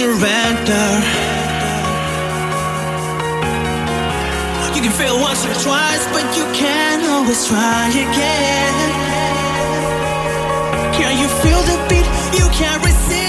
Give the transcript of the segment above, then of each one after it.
surrender. You can fail once or twice, but you can always try again. Can you feel the beat? You can't resist.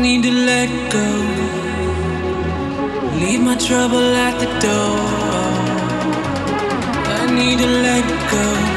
need to let go. Leave my trouble at the door. I need to let go.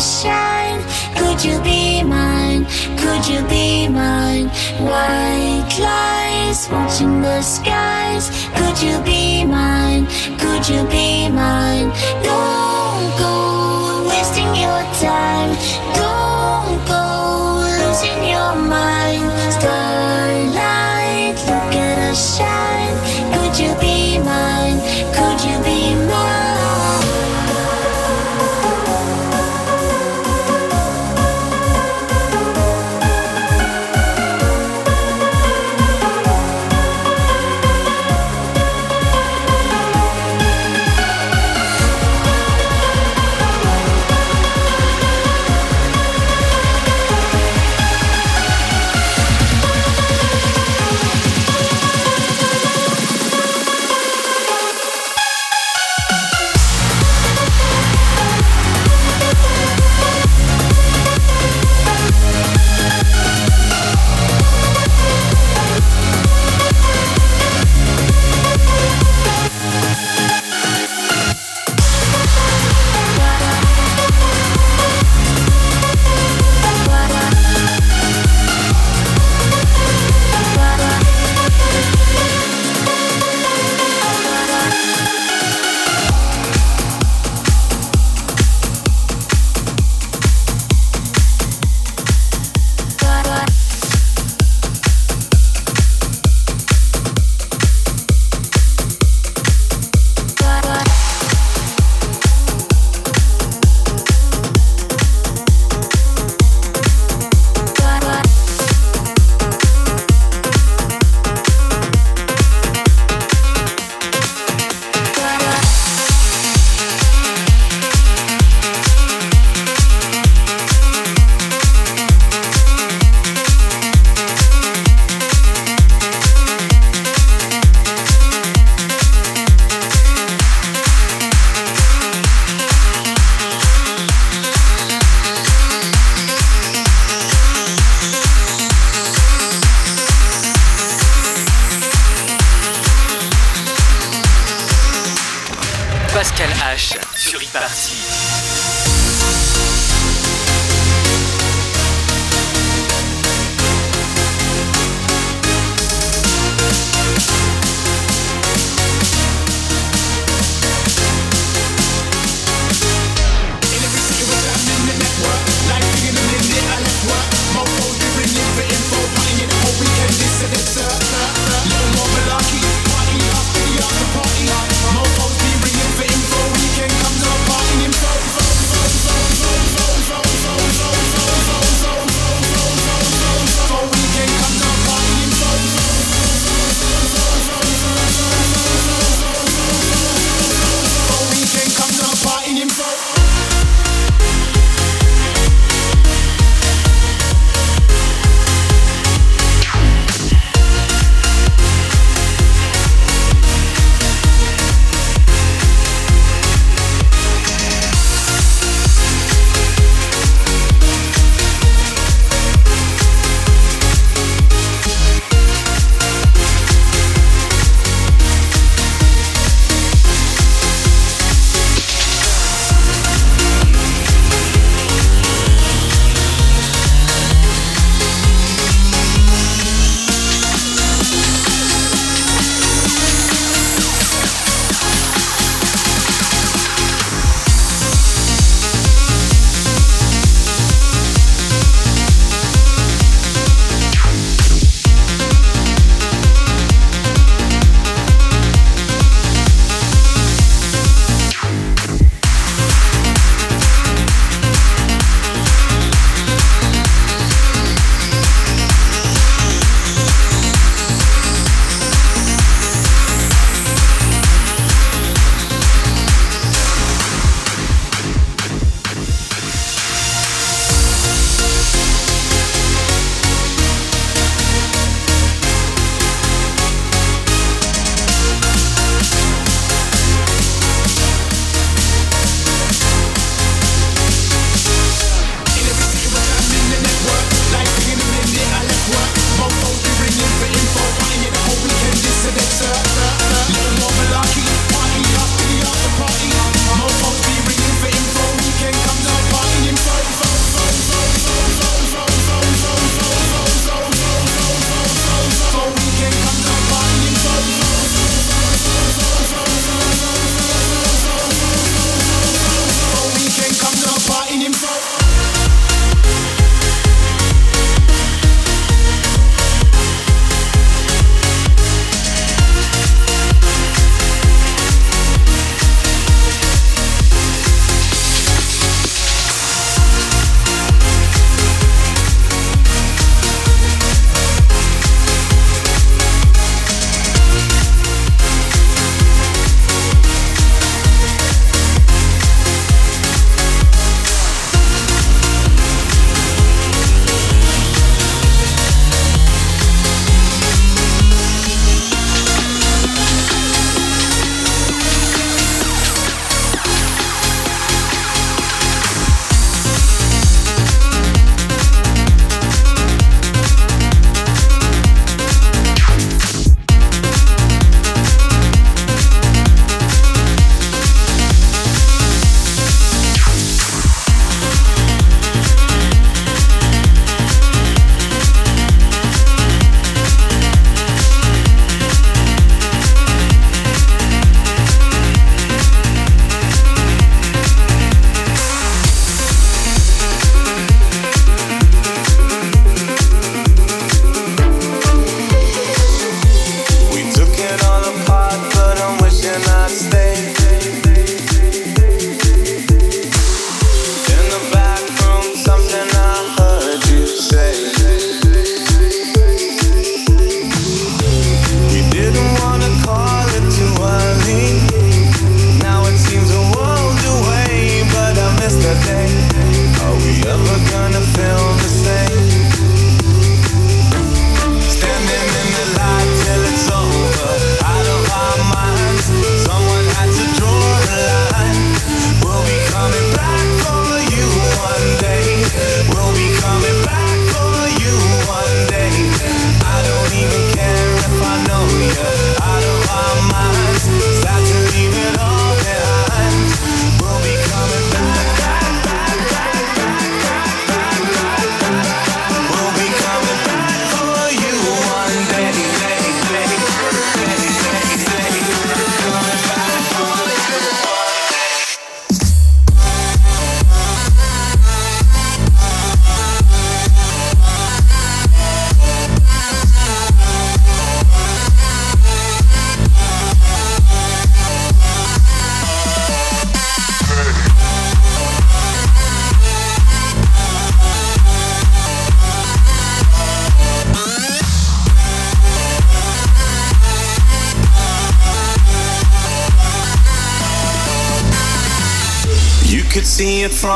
shine. Could you be mine? Could you be mine? White lies watching the skies. Could you be mine? Could you be mine? No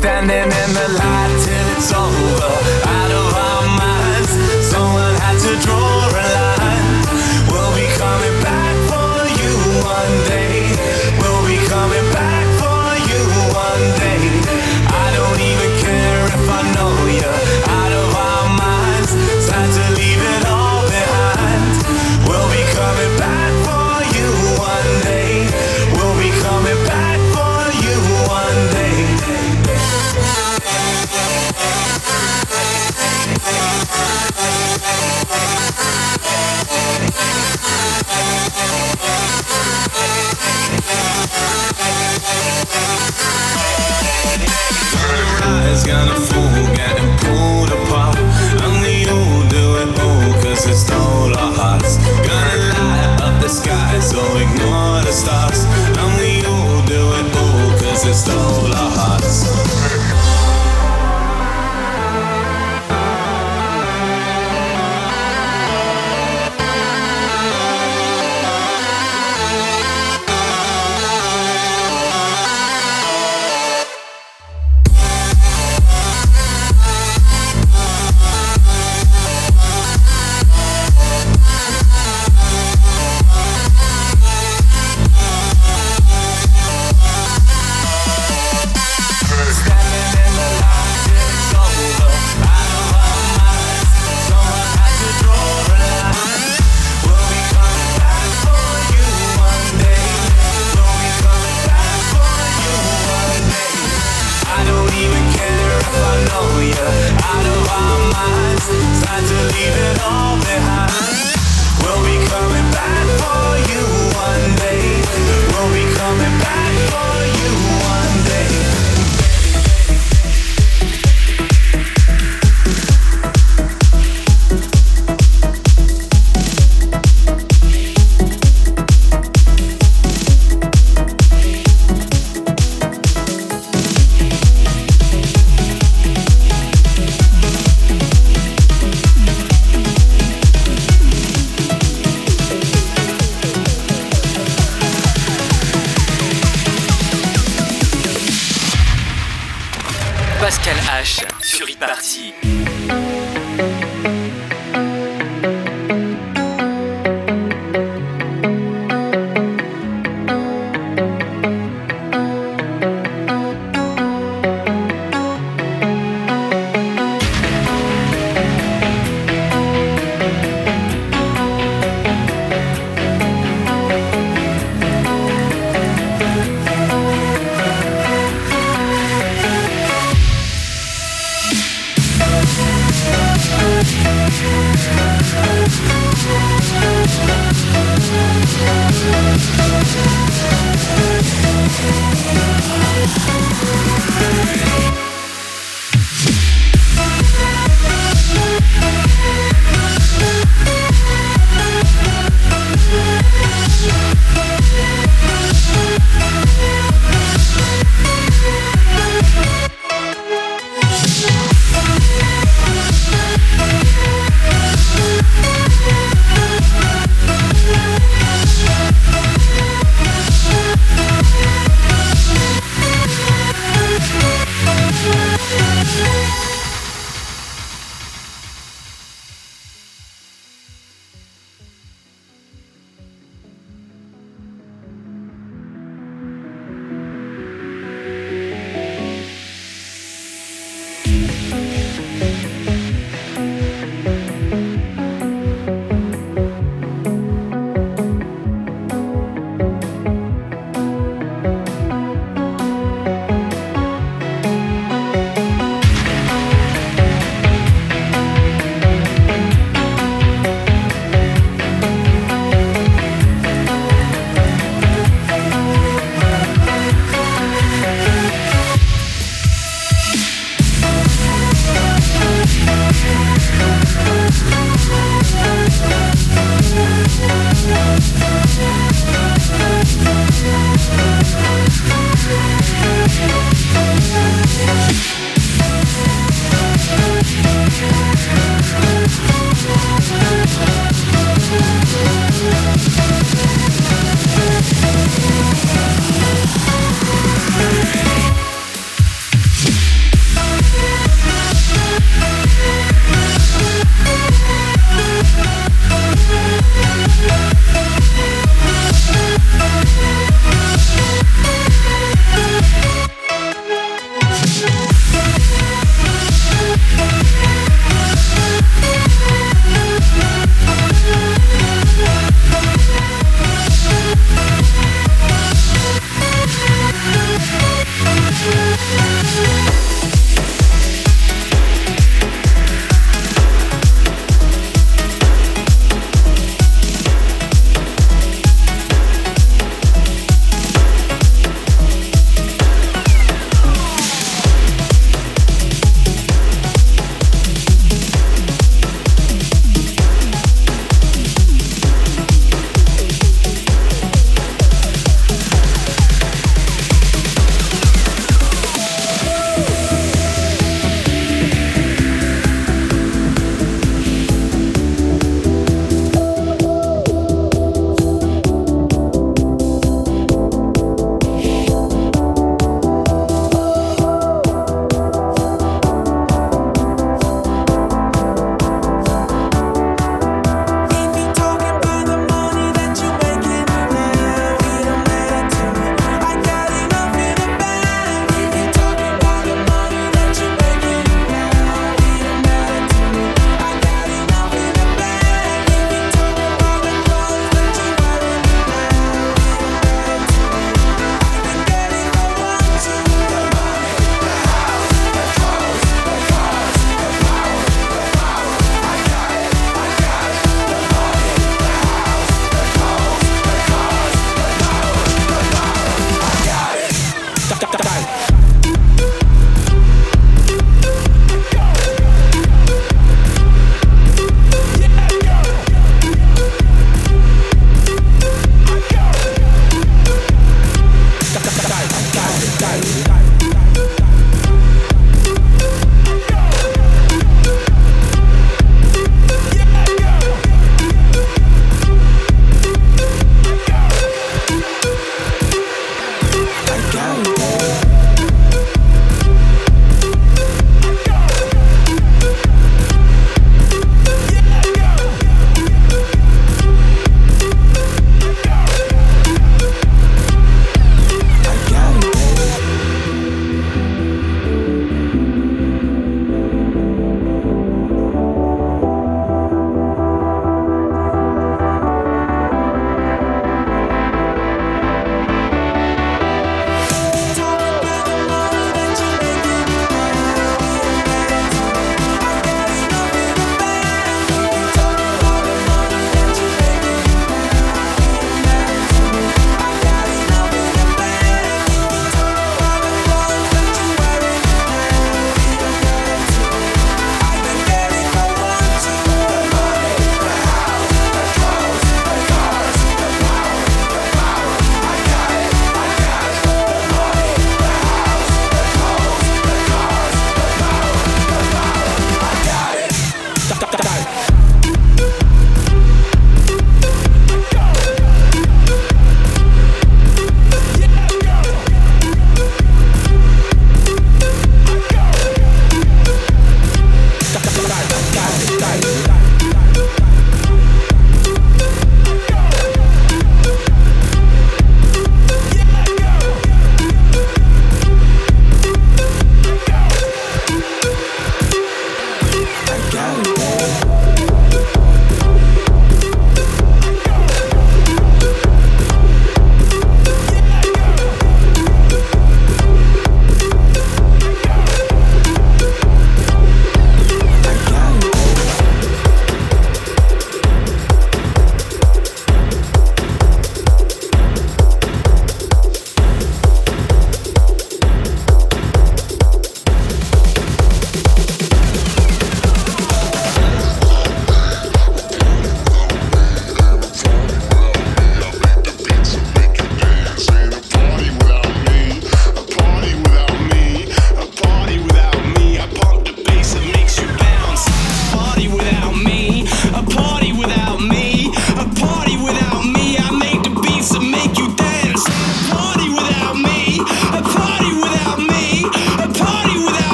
Standing in the light till it's over, out of our minds. Someone had to draw a line. We'll be coming back for you one day. We'll be coming so ignore the stars.